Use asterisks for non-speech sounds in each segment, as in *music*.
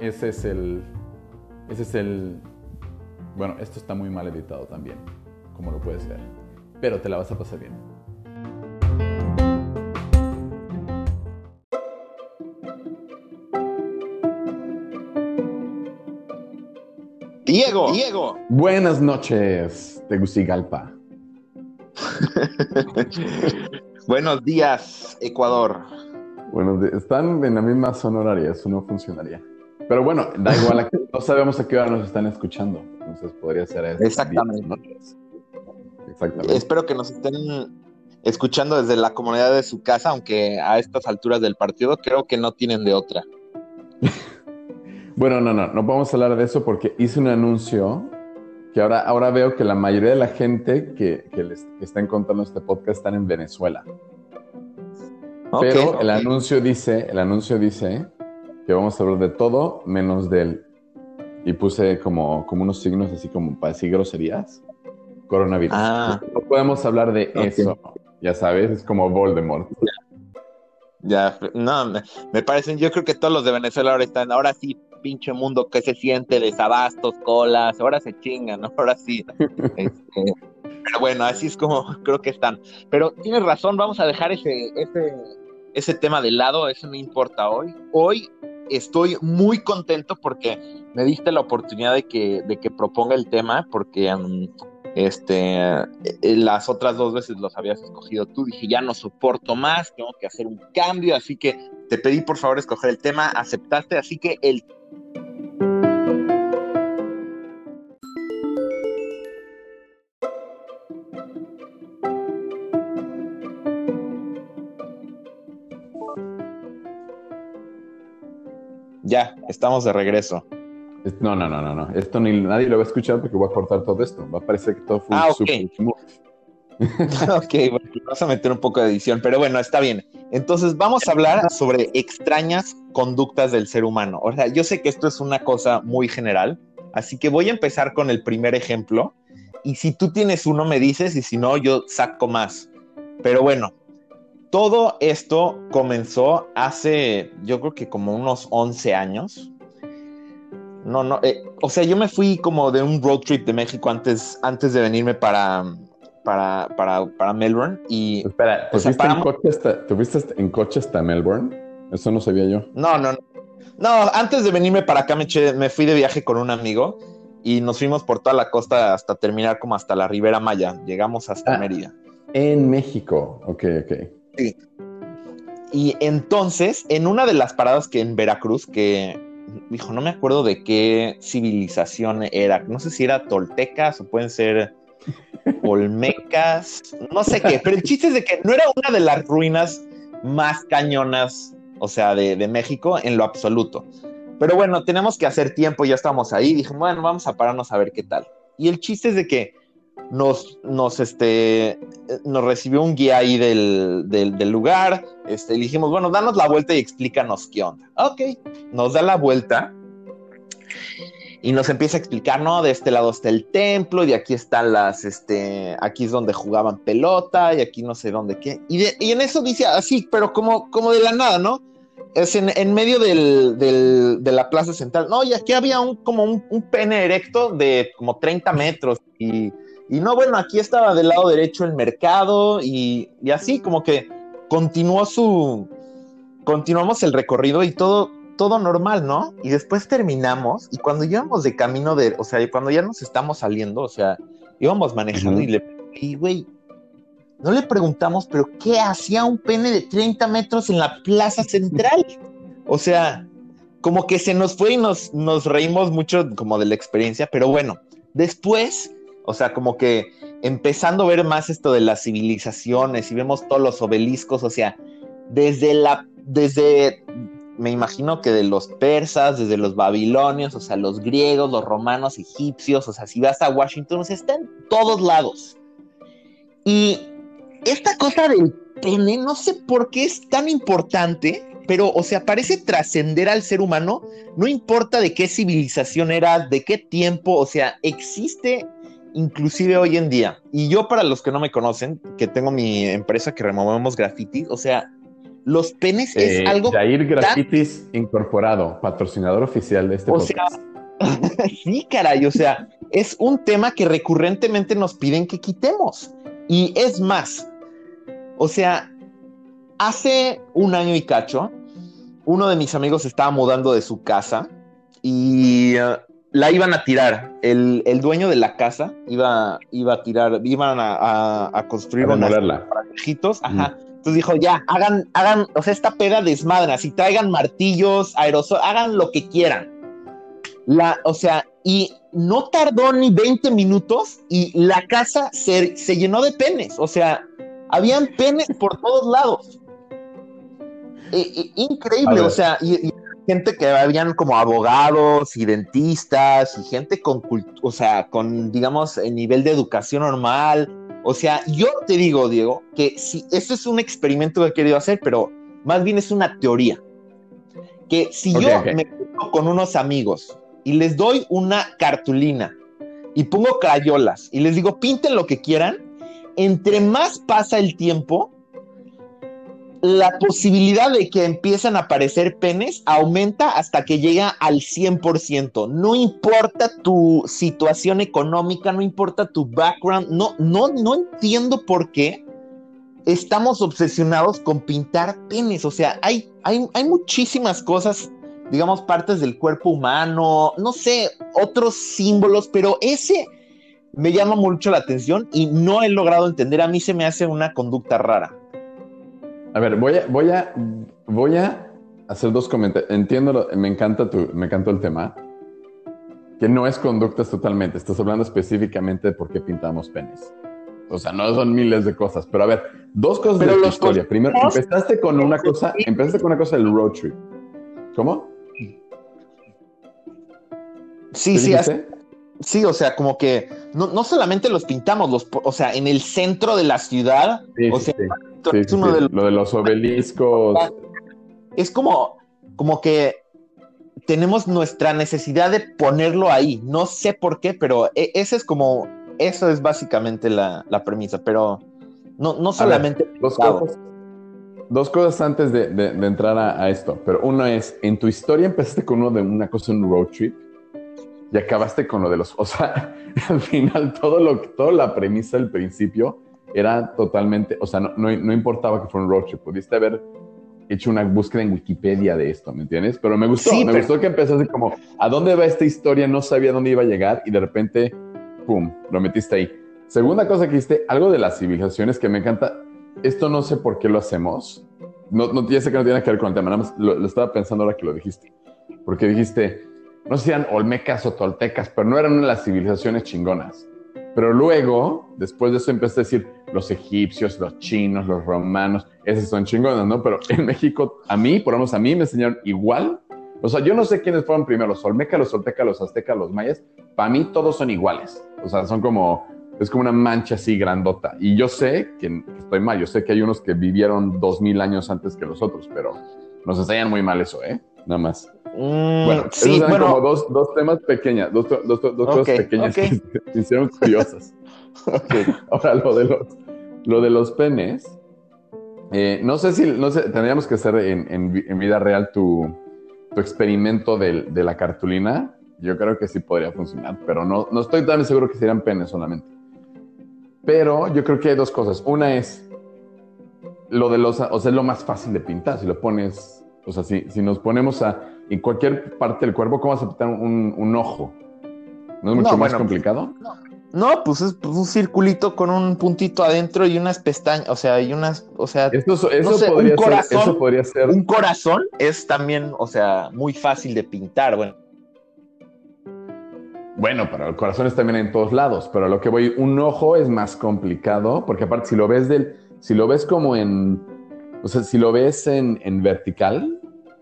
Ese es el... Ese es el... Bueno, esto está muy mal editado también, como lo puedes ver, pero te la vas a pasar bien. Diego, Diego. Buenas noches, Tegucigalpa. *laughs* Buenos días, Ecuador. Bueno, están en la misma zona horaria, eso no funcionaría. Pero bueno, da igual, no sabemos a qué hora nos están escuchando, entonces podría ser eso. Exactamente. Exactamente. Espero que nos estén escuchando desde la comunidad de su casa, aunque a estas alturas del partido creo que no tienen de otra. *laughs* bueno, no, no, no a hablar de eso porque hice un anuncio que ahora, ahora veo que la mayoría de la gente que, que, les, que está encontrando este podcast están en Venezuela. Pero el anuncio dice, el anuncio dice que vamos a hablar de todo menos del y puse como, como unos signos así como para decir groserías. Coronavirus. Ah. No podemos hablar de eso. Ya sabes, es como Voldemort. Ya, no, me, me, parecen, yo creo que todos los de Venezuela ahora están, ahora sí, pinche mundo que se siente, desabastos, colas, ahora se chingan, ahora sí. *laughs* Este, pero bueno, así es como creo que están. Pero tienes razón, vamos a dejar ese, ese, ese tema de lado, eso no importa hoy. Hoy estoy muy contento porque me diste la oportunidad de que, de que proponga el tema, porque mm, este, eh, las otras dos veces los habías escogido tú. Dije, ya no soporto más, tengo que hacer un cambio, así que te pedí por favor escoger el tema, aceptaste, así que el estamos de regreso. No, no, no, no, no. Esto ni nadie lo va a escuchar porque voy a cortar todo esto. Va a parecer que todo fue ah, super smooth. *laughs* ok, bueno, vamos a meter un poco de edición, pero bueno, está bien. Entonces, vamos a hablar sobre extrañas conductas del ser humano. O sea, yo sé que esto es una cosa muy general, así que voy a empezar con el primer ejemplo. Y si tú tienes uno, me dices, y si no, yo saco más. Pero bueno, todo esto comenzó hace, yo creo que como unos 11 años. No, no, eh, o sea, yo me fui como de un road trip de México antes, antes de venirme para, para, para, para Melbourne. Y, Espera, ¿te, fuiste en coche hasta, en coche hasta Melbourne? Eso no sabía yo. No, no, no. No, antes de venirme para acá me, me fui de viaje con un amigo y nos fuimos por toda la costa hasta terminar como hasta la Ribera Maya. Llegamos hasta ah, Mérida. En México, ok, ok. Y entonces, en una de las paradas que en Veracruz, que dijo, no me acuerdo de qué civilización era, no sé si era toltecas o pueden ser *laughs* olmecas, no sé qué, pero el chiste es de que no era una de las ruinas más cañonas, o sea, de, de México en lo absoluto. Pero bueno, tenemos que hacer tiempo, ya estamos ahí, dije, bueno, vamos a pararnos a ver qué tal. Y el chiste es de que nos, nos, este, nos recibió un guía ahí del, del, lugar, este, le dijimos, bueno, danos la vuelta y explícanos qué onda. Ok, nos da la vuelta y nos empieza a explicar, no, de este lado está el templo, y de aquí están las, este, aquí es donde jugaban pelota, y aquí no sé dónde qué. Y, y en eso dice así, pero como, como de la nada, ¿no? Es en, en medio del, del, de la plaza central. No, y aquí había un, como un, un pene erecto de como 30 metros, y y no, bueno, aquí estaba del lado derecho el mercado y, así como que continuó su, continuamos el recorrido y todo, todo normal, ¿no? Y después terminamos y cuando íbamos de camino de, o sea, cuando ya nos estamos saliendo, o sea, íbamos manejando y le, y güey, no le preguntamos, pero ¿qué hacía un pene de 30 metros en la plaza central? O sea, como que se nos fue y nos, nos reímos mucho como de la experiencia, pero bueno, después o sea, como que empezando a ver más esto de las civilizaciones y vemos todos los obeliscos, o sea, desde la, desde me imagino que de los persas, desde los babilonios, o sea, los griegos, los romanos, egipcios, o sea, si vas a Washington, o sea, está en todos lados. Y esta cosa del pene, no sé por qué es tan importante, pero, o sea, parece trascender al ser humano, no importa de qué civilización era, de qué tiempo, o sea, existe inclusive hoy en día. Y yo, para los que no me conocen, que tengo mi empresa que removemos graffiti, o sea, los penes es Eh, algo... Jair tan- Grafitis Incorporado, patrocinador oficial de este O podcast. sea, *laughs* sí, caray, o sea, es un tema que recurrentemente nos piden que quitemos. Y es más, o sea, hace un año y cacho, uno de mis amigos estaba mudando de su casa y eh, la iban a tirar. El, el dueño de la casa iba, iba a tirar, iban a, a- a construir A unas demolerla. viejitos, ajá. Entonces dijo, ya, hagan, hagan, o sea, esta peda desmadran, así traigan martillos, aerosol, hagan lo que quieran. La, o sea, y no tardó ni 20 minutos y la casa se, se llenó de penes, o sea, habían penes por todos lados. Eh, eh, increíble, o sea, y, y gente que habían como abogados y dentistas y gente con, o sea, con, digamos, el nivel de educación normal. O sea, yo te digo, Diego, que si esto es un experimento que he querido hacer, pero más bien es una teoría. Que si Ok, yo ok. me junto con unos amigos y les doy una cartulina y pongo crayolas y les digo, pinten lo que quieran, entre más pasa el tiempo, la posibilidad de que empiezan a aparecer penes aumenta hasta que llega al 100%. No importa tu situación económica, no importa tu background, no, no, no entiendo por qué estamos obsesionados con pintar penes. O sea, hay, hay, hay muchísimas cosas, digamos, partes del cuerpo humano, no sé, otros símbolos, pero ese me llama mucho la atención y no he logrado entender. A mí se me hace una conducta rara. A ver, voy a, voy a, voy a hacer dos comentarios. Entiendo, lo- me encanta tu, me encantó el tema. Que no es conductas totalmente. Estás hablando específicamente de por qué pintamos penes. O sea, no son miles de cosas. Pero a ver, dos cosas Pero de tu los historia. Primero, empezaste con una cosa, empezaste con una cosa del road trip. ¿Cómo? Sí, ¿Qué sí? Sí, o sea, como que no, no solamente los pintamos, los, o sea, en el centro de la ciudad, Sí, o sea, sí. es uno de los- Lo de los obeliscos. es como, como que tenemos nuestra necesidad de ponerlo ahí. No sé por qué, pero e- ese es como, eso es básicamente la, la premisa, pero no, no solamente. Dos cosas, dos cosas antes de, de- de entrar a, a esto. Pero uno es, en tu historia empezaste con uno de una cosa, un road trip, y acabaste con lo de los... O sea, *laughs* al final todo lo, toda la premisa del principio era totalmente... O sea, no, no, no importaba que fuera un road trip. Pudiste haber hecho una búsqueda en Wikipedia de esto, ¿me entiendes? Pero me gustó, Sí, me pero- gustó que empezaste como, ¿a dónde va esta historia? No sabía dónde iba a llegar y de repente, ¡pum!, lo metiste ahí. Segunda cosa que hiciste, algo de las civilizaciones que me encanta, esto no sé por qué lo hacemos, no, no, ya sé que no tiene que ver con el tema, nada más lo, lo estaba pensando ahora que lo dijiste, porque dijiste, no sé si eran olmecas o toltecas, pero no eran las civilizaciones chingonas. Pero luego, después de eso, empezaste a decir los egipcios, los chinos, los romanos, esos son chingones, ¿no? Pero en México, a mí, por lo menos a mí, me enseñaron igual. O sea, yo no sé quiénes fueron primero, los olmecas, los toltecas, los aztecas, los mayas. Para mí todos son iguales. O sea, son como, es como una mancha así grandota. Y yo sé que estoy mal, yo sé que hay unos que vivieron dos mil años antes que los otros, pero nos enseñan muy mal eso, ¿eh? Nada más. Mm, Bueno, sí, esos bueno, como dos, dos temas pequeñas, dos, dos, dos, dos Ok, cosas pequeñas ok. que se hicieron curiosas. *laughs* ok. Ahora, lo de los, lo de los penes, eh, no sé si, no sé, tendríamos que hacer en, en en vida real tu, tu experimento del- de la cartulina. Yo creo que sí podría funcionar, pero no, no estoy tan seguro que serían penes solamente. Pero yo creo que hay dos cosas. Una es lo de los, o sea, es lo más fácil de pintar. Si lo pones, o sea, si, si nos ponemos a, en cualquier parte del cuerpo, ¿cómo vas a pintar un, un ojo? ¿No es mucho No, más bueno, complicado? No, pues es pues, un circulito con un puntito adentro y unas pestañas, o sea, y unas, o sea, Esto, eso, no sé, podría un ser, corazón, eso podría ser. un corazón es también, o sea, muy fácil de pintar, bueno. Bueno, pero el corazón está también en todos lados, pero a lo que voy, un ojo es más complicado, porque aparte si lo ves del, si lo ves como en, o sea, si lo ves en, en vertical,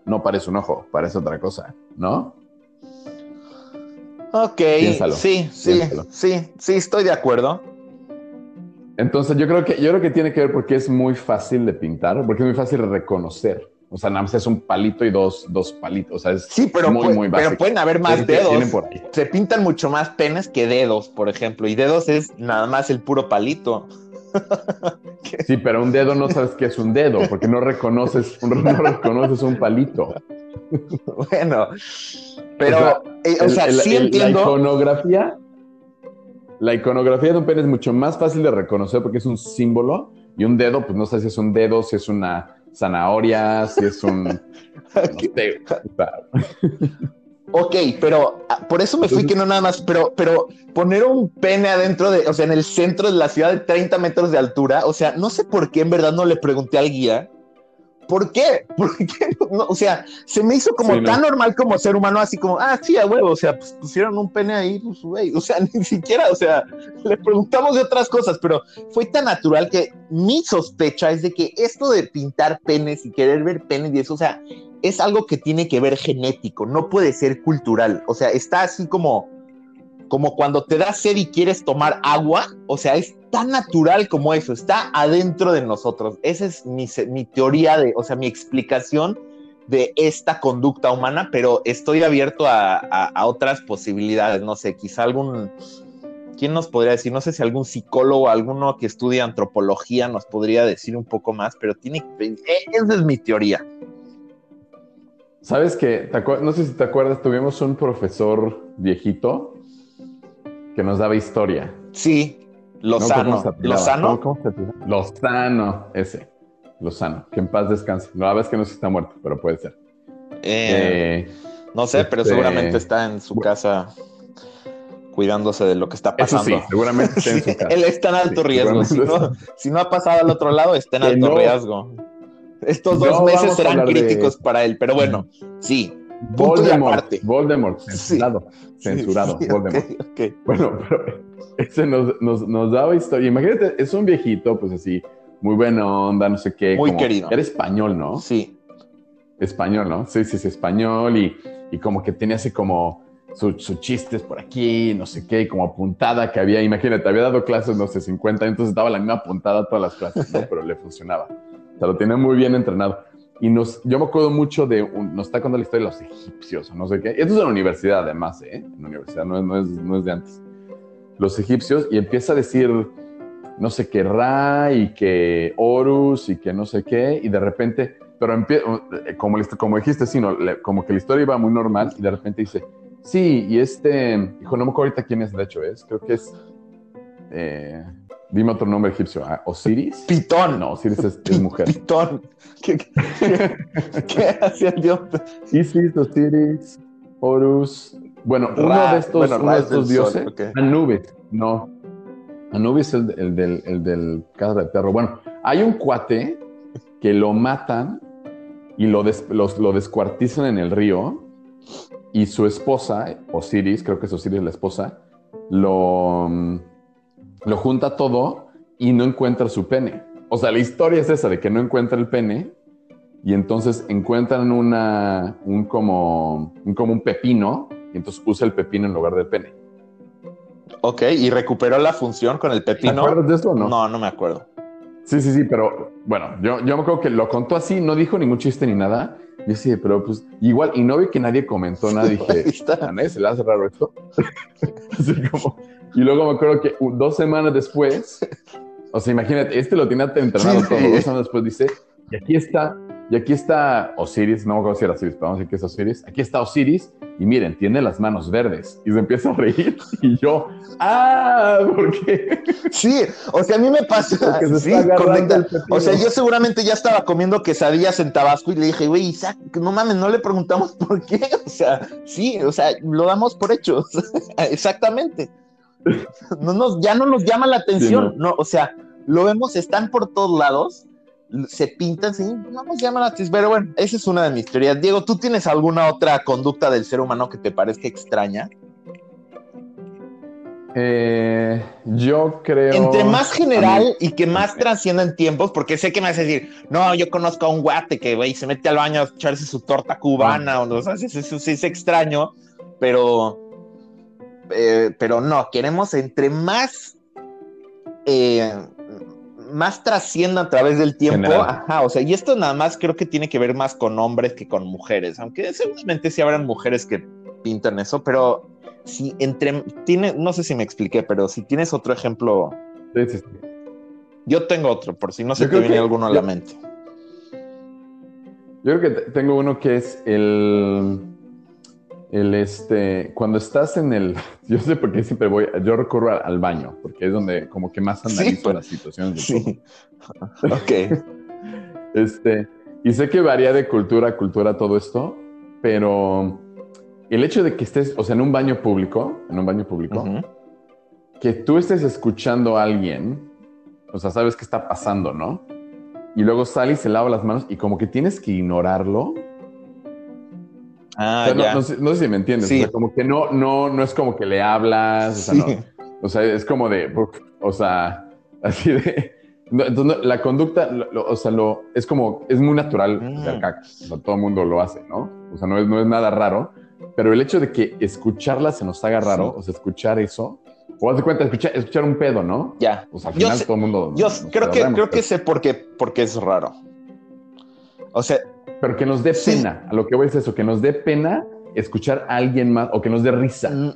no parece un ojo, parece otra cosa, ¿no? Ok, Piénsalo, sí, sí, piénsalo. sí, sí, estoy de acuerdo. Entonces yo creo que yo creo que tiene que ver porque es muy fácil de pintar, porque es muy fácil de reconocer. O sea, nada más es un palito y dos, dos palitos. O sea, es Sí, pero, muy, muy pero básico. pueden haber más dedos. Se pintan mucho más penes que dedos, por ejemplo, y dedos es nada más el puro palito. *laughs* Sí, pero un dedo no sabes qué es un dedo, porque no reconoces, no reconoces un palito. Bueno, pero, O sea, eh, o El- sea, el- sí el- La entiendo. iconografía, la iconografía de un pene es mucho más fácil de reconocer porque es un símbolo y un dedo, pues no sé si es un dedo, si es una zanahoria, si es un... *laughs* no sé, Ok, pero ah, por eso me fui que no nada más, pero, pero poner un pene adentro de, o sea, en el centro de la ciudad de 30 metros de altura, o sea, no sé por qué en verdad no le pregunté al guía. ¿Por qué? *laughs* ¿Por qué no? O sea, se me hizo como Sí, no. tan normal como ser humano, así como, ah, sí, a huevo, o sea, pues pusieron un pene ahí, pues, güey, o sea, *laughs* ni siquiera, o sea, le preguntamos de otras cosas, pero fue tan natural que mi sospecha es de que esto de pintar penes y querer ver penes y eso, o sea, es algo que tiene que ver genético, no puede ser cultural. O sea, está así como, como cuando te da sed y quieres tomar agua. O sea, es tan natural como eso, está adentro de nosotros. Esa es mi, mi teoría de, o sea, mi explicación de esta conducta humana, pero estoy abierto a, a- a otras posibilidades. No sé, quizá algún... ¿Quién nos podría decir? No sé si algún psicólogo, alguno que estudia antropología nos podría decir un poco más, pero tiene eh, Esa es mi teoría. ¿Sabes que No sé si te acuerdas, tuvimos un profesor viejito que nos daba historia. Sí. Lozano. ¿Cómo se apellidaba? Lozano. ¿Cómo- cómo se apellidaba? Lozano, ese. Lozano, que en paz descanse. No, la verdad es que no sé si está muerto, pero puede ser. Eh, Eh, no sé, pero este- seguramente está en su casa cuidándose de lo que está eso pasando. sí, seguramente está en *laughs* Sí, su casa. él está en alto Sí, riesgo. Si no, si no ha pasado al otro lado, está en alto no. riesgo. Estos No dos meses serán de- críticos para él, pero bueno, sí. Voldemort. Voldemort, censurado, censurado, Sí, sí, Voldemort. ok, ok. Bueno, pero ese nos, nos, nos daba historia. Imagínate, es un viejito, pues así, muy buena onda, no sé qué. Muy como- querido. Era español, ¿no? Sí, Español, ¿no? Sí, sí, sí, español y, y como que tenía así como sus chistes por aquí, no sé qué, como apuntada que había. Imagínate, había dado clases, no sé, 50, entonces daba la misma apuntada todas las clases, ¿no? *laughs* Pero le funcionaba. O sea, lo tenía muy bien entrenado. Y nos, yo me acuerdo mucho de, un- nos está contando la historia de los egipcios, o no sé qué. Esto es en la universidad, además, ¿eh? En la universidad, no es, no es, no es de antes. Los egipcios, y empieza a decir, no sé qué, Ra, y que Horus, y que no sé qué, y de repente, pero como, como dijiste, sí, no, como que la historia iba muy normal, y de repente dice, sí, y este, hijo, no me acuerdo ahorita quién es, de hecho, es, creo que es, eh, dime otro nombre egipcio, ¿ah? Osiris. Pitón. No, Osiris es, es mujer. *laughs* Pitón. ¿Qué, qué- qué hacía el dios? Isis, Osiris, Horus. Bueno, uno Ra, de estos, bueno, uno de estos dioses. sol. Anubis, no. Anubis es el, el del, el del Casa de Perro. Bueno, hay un cuate que lo matan y lo, des- los- lo descuartizan en el río y su esposa, Osiris, creo que es Osiris la esposa, lo, mm, lo junta todo y no encuentra su pene. O sea, la historia es esa de que no encuentra el pene y entonces encuentran una, un como, un como un pepino y entonces usa el pepino en lugar del pene. Ok, y recuperó la función con el ¿Te pepino. acuerdas de eso o no? No, no me acuerdo. Sí, sí, sí, pero bueno, yo, yo me acuerdo que lo contó así, no dijo ningún chiste ni nada. Yo sí, pero pues igual, y no vi que nadie comentó nada, *laughs* dije, a nadie se le hace raro esto. *laughs* así como, y luego me acuerdo que dos semanas después, *laughs* o sea, imagínate, este lo tenía entrenado Sí. todo, dos semanas después dice, y aquí está, y aquí está Osiris, no me acuerdo si era Osiris, pero vamos a decir que es Osiris, aquí está Osiris, y miren, tiene las manos verdes, y se empieza a reír, *laughs* y yo, ah, ¿por qué? Sí, o sea, a mí me pasa. *laughs* Se sí, conecta-. O sea, yo seguramente ya estaba comiendo quesadillas en Tabasco y le dije, güey, Isaac, no mames, no le preguntamos por qué. O sea, sí, o sea, lo damos por hecho. Exactamente. No nos, ya no nos llama la atención. Sí, no. o sea, lo vemos, están por todos lados, se pintan, sí, no nos llama la atención. Pero bueno, esa es una de mis teorías. Diego, ¿tú tienes alguna otra conducta del ser humano que te parezca extraña? Eh, yo creo. Entre más general y que más trascienda en tiempos, porque sé que me vas a decir, no, yo conozco a un guate que güey, se mete al baño a echarse su torta cubana, ah. o no sé, eso sí es extraño, pero. Eh, pero no, queremos entre más. Eh, más trascienda a través del tiempo. Ajá, o sea, y esto nada más creo que tiene que ver más con hombres que con mujeres, aunque seguramente sí habrán mujeres que pintan eso, pero si entre, tiene, no sé si me expliqué, pero si tienes otro ejemplo. Yo tengo otro, por si no se te viene alguno a la mente. Yo creo que tengo uno que es el, el este, cuando estás en el, *laughs* yo sé por qué siempre voy, yo recurro al, baño, porque es donde como que más analizo pues, las situaciones. sí. *laughs* ok. *laughs* este, y sé que varía de cultura a cultura todo esto, pero el hecho de que estés, o sea, en un baño público, en un baño público, que tú estés escuchando a alguien, o sea, sabes qué está pasando, ¿no? Y luego sale y se lava las manos y como que tienes que ignorarlo. Ah, ya. No, sé, si me entiendes. O sea, como que no, no, no es como que le hablas, o sea, no. O sea, es como de, o sea, así de... entonces, la conducta, o sea, lo, es como, es muy natural mm. O sea, todo el mundo lo hace, ¿no? O sea, no es, no es nada raro pero el hecho de que escucharla se nos haga raro, o sea, escuchar eso, o haz de cuenta, escuchar, escuchar un pedo, ¿no? Ya. O sea, al final todo el mundo. Yo creo que, creo que sé por qué, porque es raro. O sea. Pero que nos dé pena. A lo que voy es eso, que nos dé pena escuchar a alguien más o que nos dé risa. Mm,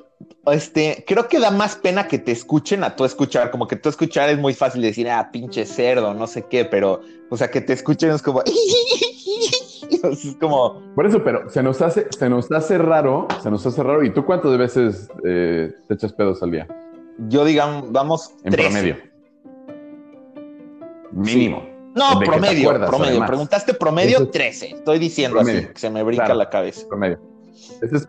este, creo que da más pena que te escuchen a tú escuchar. Como que tú escuchar es muy fácil decir, ah, pinche cerdo, no sé qué, pero, o sea, que te escuchen es como. *laughs* es como. Por eso, pero se nos hace, se nos hace raro, se nos hace raro. ¿Y tú cuántas veces eh, te echas pedos al día? Yo, digamos, vamos. En promedio. Mínimo. No, promedio, promedio. Preguntaste promedio 13. Estoy diciendo así, que se me brinca la cabeza. Promedio. Ese es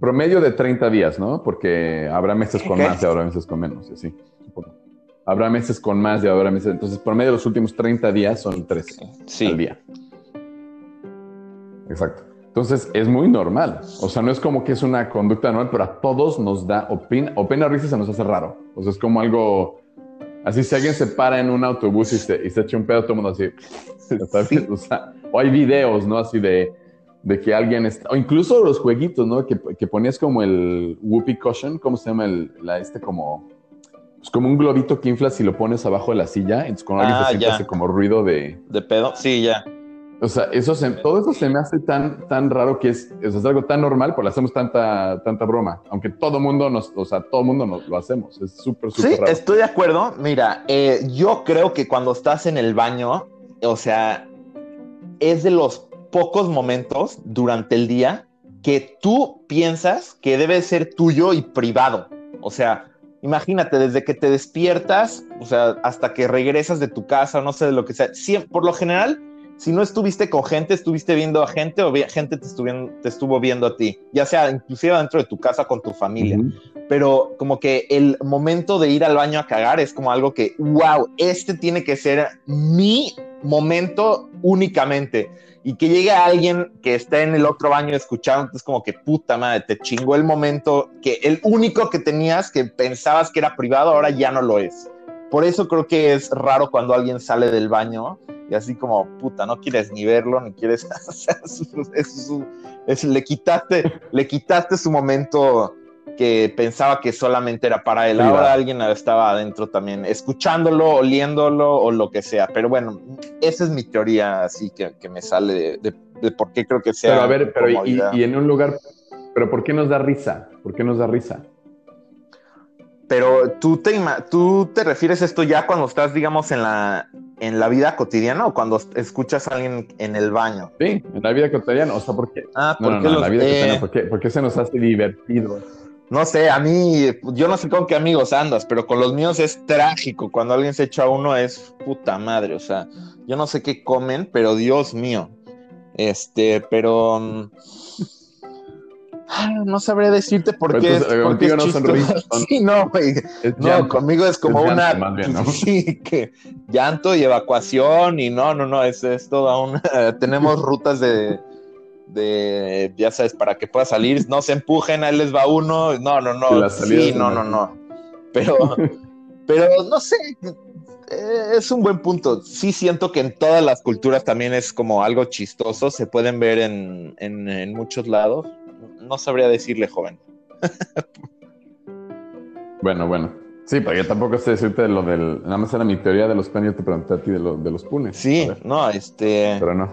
promedio de 30 días, ¿no? Porque habrá meses con más y habrá meses con menos, así. Habrá meses con más y habrá meses. Entonces, promedio los últimos 30 días son 13 sí. al día. Exacto. Entonces es muy normal. O sea, no es como que es una conducta normal, pero a todos nos da o pena, o pena risa se nos hace raro. O sea, es como algo. Así, si alguien se para en un autobús y se, y se echa un pedo, todo el mundo así. *laughs* O, sea, o hay videos, ¿no? Así de, de que alguien está. O incluso los jueguitos, ¿no? Que, que ponías como el whoopee cushion, ¿cómo se llama? El, la, este como. Pues como un globito que inflas y lo pones abajo de la silla. Entonces, cuando alguien se ah, siente, hace como ruido de. De pedo. Sí, ya. O sea, eso todo eso se me hace tan, tan raro que es, es algo tan normal, pues le hacemos tanta, tanta broma. Aunque todo mundo nos, o sea, todo mundo nos lo hacemos. Es súper, súper sí, estoy de acuerdo. Mira, eh, yo creo que cuando estás en el baño, o sea, es de los pocos momentos durante el día que tú piensas que debe ser tuyo y privado. O sea, imagínate, desde que te despiertas, o sea, hasta que regresas de tu casa, no sé de lo que sea, por lo general si no estuviste con gente, estuviste viendo a gente o gente te, te estuvo viendo a ti, ya sea inclusive dentro de tu casa con tu familia. Pero como que el momento de ir al baño a cagar es como algo que, wow, este tiene que ser mi momento únicamente. Y que llegue alguien que esté en el otro baño escuchando, es como que puta madre, te chingó el momento que el único que tenías que pensabas que era privado, ahora ya no lo es. Por eso creo que es raro cuando alguien sale del baño y así como, puta, no quieres ni verlo, ni quieres, *laughs* es, le, quitaste, le quitaste su momento que pensaba que solamente era para él. Ahora alguien estaba adentro también, escuchándolo, oliéndolo o lo que sea. Pero bueno, esa es mi teoría, así que, que me sale de, por qué creo que sea. Pero a ver, pero y, y, en un lugar, pero ¿por qué nos da risa? ¿Por qué nos da risa? Pero tú te, tú te refieres esto ya cuando estás, digamos, en la, en la vida cotidiana o cuando escuchas a alguien en el baño? Sí, en la vida cotidiana. O sea, ¿por qué? Ah, ¿por qué la vida cotidiana, ¿por qué, se nos hace divertido? No sé, a mí, yo no sé con qué amigos andas, pero con los míos es trágico. Cuando alguien se echa a uno es puta madre. O sea, yo no sé qué comen, pero Dios mío. Este, pero. No sabré decirte por qué. porque no *laughs* sí, no, güey. No, conmigo es como una. *laughs* Sí, que llanto y evacuación y no, no, no, es, es toda una. *laughs* tenemos rutas de, de, ya sabes, para que pueda salir. No se empujen, ahí les va uno. No, no, no. Sí, no, no, no. pero, pero no sé, es un buen punto. Sí siento que en todas las culturas también es como algo chistoso, se pueden ver en, en, muchos lados. No sabría decirle, joven. *laughs* bueno, bueno. Sí, pero yo tampoco sé decirte de lo del. Nada más era mi teoría de los panes, yo te pregunté a ti de, de los punes. Sí, no, este. Pero no.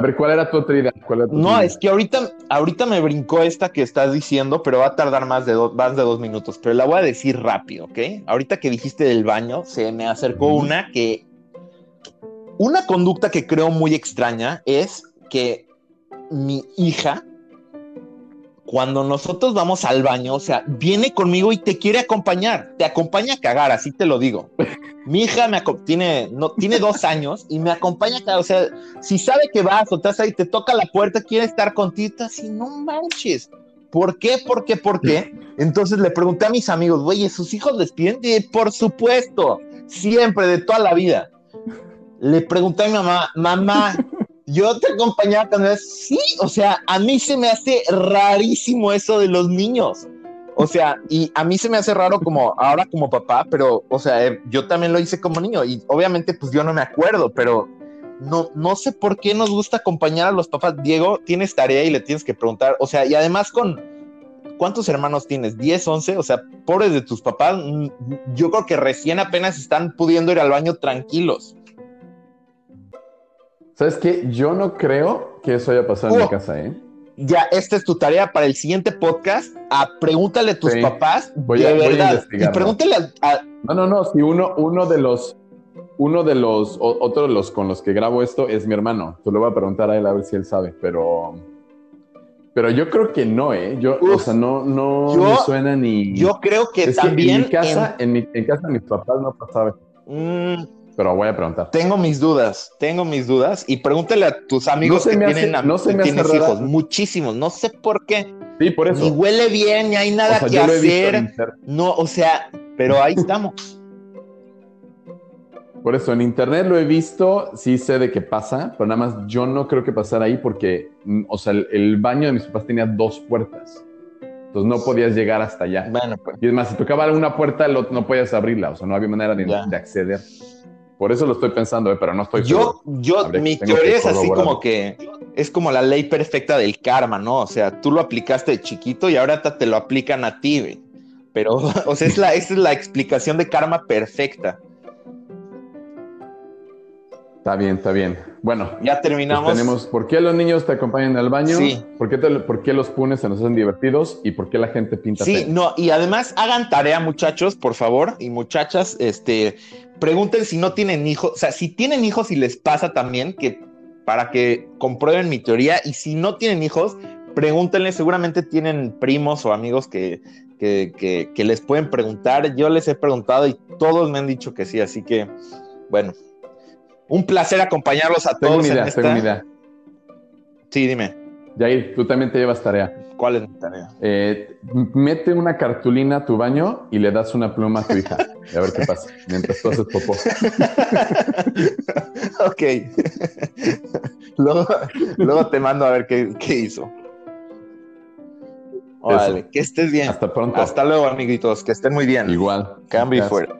A ver, ¿cuál era tu otra idea? no, es que ahorita, ahorita me brincó esta que estás diciendo, pero va a tardar más de, más de dos minutos. Pero la voy a decir rápido, ¿ok? Ahorita que dijiste del baño, se me acercó una que. Una conducta que creo muy extraña es que mi hija cuando nosotros vamos al baño, o sea, viene conmigo y te quiere acompañar, te acompaña a cagar, así te lo digo. Mi hija me tiene, no, tiene dos años y me acompaña a cagar, o sea, si sabe que vas o estás ahí, te toca la puerta, quiere estar contigo, así, no manches. ¿Por qué? ¿Por qué? ¿Por qué? Entonces le pregunté a mis amigos, oye, ¿sus hijos les piden? por supuesto, siempre, de toda la vida. Le pregunté a mi mamá, mamá, yo te acompañaba cuando sí, o sea, a mí se me hace rarísimo eso de los niños. O sea, y a mí se me hace raro como ahora como papá, pero, o sea, eh, yo también lo hice como niño y obviamente pues yo no me acuerdo, pero no, no sé por qué nos gusta acompañar a los papás. Diego, tienes tarea y le tienes que preguntar, o sea, y además con, ¿cuántos hermanos tienes? ¿10, 11? O sea, pobres de tus papás, mm, yo creo que recién apenas están pudiendo ir al baño tranquilos. ¿Sabes qué? Yo no creo que eso haya pasado en mi oh. casa, ¿eh? Ya, esta es tu tarea para el siguiente podcast. A, pregúntale a tus papás. Voy a, verdad. y pregúntale a, No, no, no. Si uno, uno de los. Uno de los. otro de los con los que grabo esto es mi hermano. Tú le voy a preguntar a él a ver si él sabe, pero. Pero yo creo que no, ¿eh? Yo, o sea, no, no me suena ni. Yo creo que también. en mi casa, en... mi, en casa de mis papás no pasaba. Mm, pero voy a preguntar. Tengo mis dudas, tengo mis dudas y pregúntale a tus amigos que tienen, no se me hijos, muchísimos, no sé por qué. Sí, por eso. Ni huele bien, ni hay nada que hacer. No, o sea, pero ahí estamos. Por eso, en internet lo he visto, sí sé de qué pasa, pero nada más yo no creo que pasara ahí porque, mm, o sea, el, baño de mis papás tenía dos puertas. Entonces no podías llegar hasta allá. Bueno, pues. Y es más, si tocaba alguna puerta, no podías abrirla, o sea, no había manera de, de acceder. Por eso lo estoy pensando, eh, pero no estoy Yo, yo, mi teoría es así como que es como la ley perfecta del karma, ¿no? O sea, tú lo aplicaste de chiquito y ahora te lo aplican a ti, güey. Pero, *laughs* o sea, es la, es la explicación de karma perfecta. Está bien, está bien. Bueno, ya terminamos. tenemos por qué los niños te acompañan al baño, sí. ¿Por, qué por qué los punes se nos hacen divertidos y por qué la gente pinta. Sí, no, y además hagan tarea, muchachos, por favor, y muchachas, este, pregunten si no tienen hijos, o sea, si tienen hijos y les pasa también, que para que comprueben mi teoría, y si no tienen hijos, pregúntenle, seguramente tienen primos o amigos que, que, que, les pueden preguntar. Yo les he preguntado y todos me han dicho que sí, así que, bueno, un placer acompañarlos a todos. en esta... Sí, dime. Jair, tú también te llevas tarea. ¿Cuál es mi tarea? Eh, mete una cartulina a tu baño y le das una pluma a tu hija. a ver qué pasa, mientras tú haces popó. *laughs* ok. luego, te mando a ver qué, hizo. Vale, que estés bien. Hasta pronto. Hasta luego, amiguitos. Que estén muy bien. Igual. Cambio y fuera.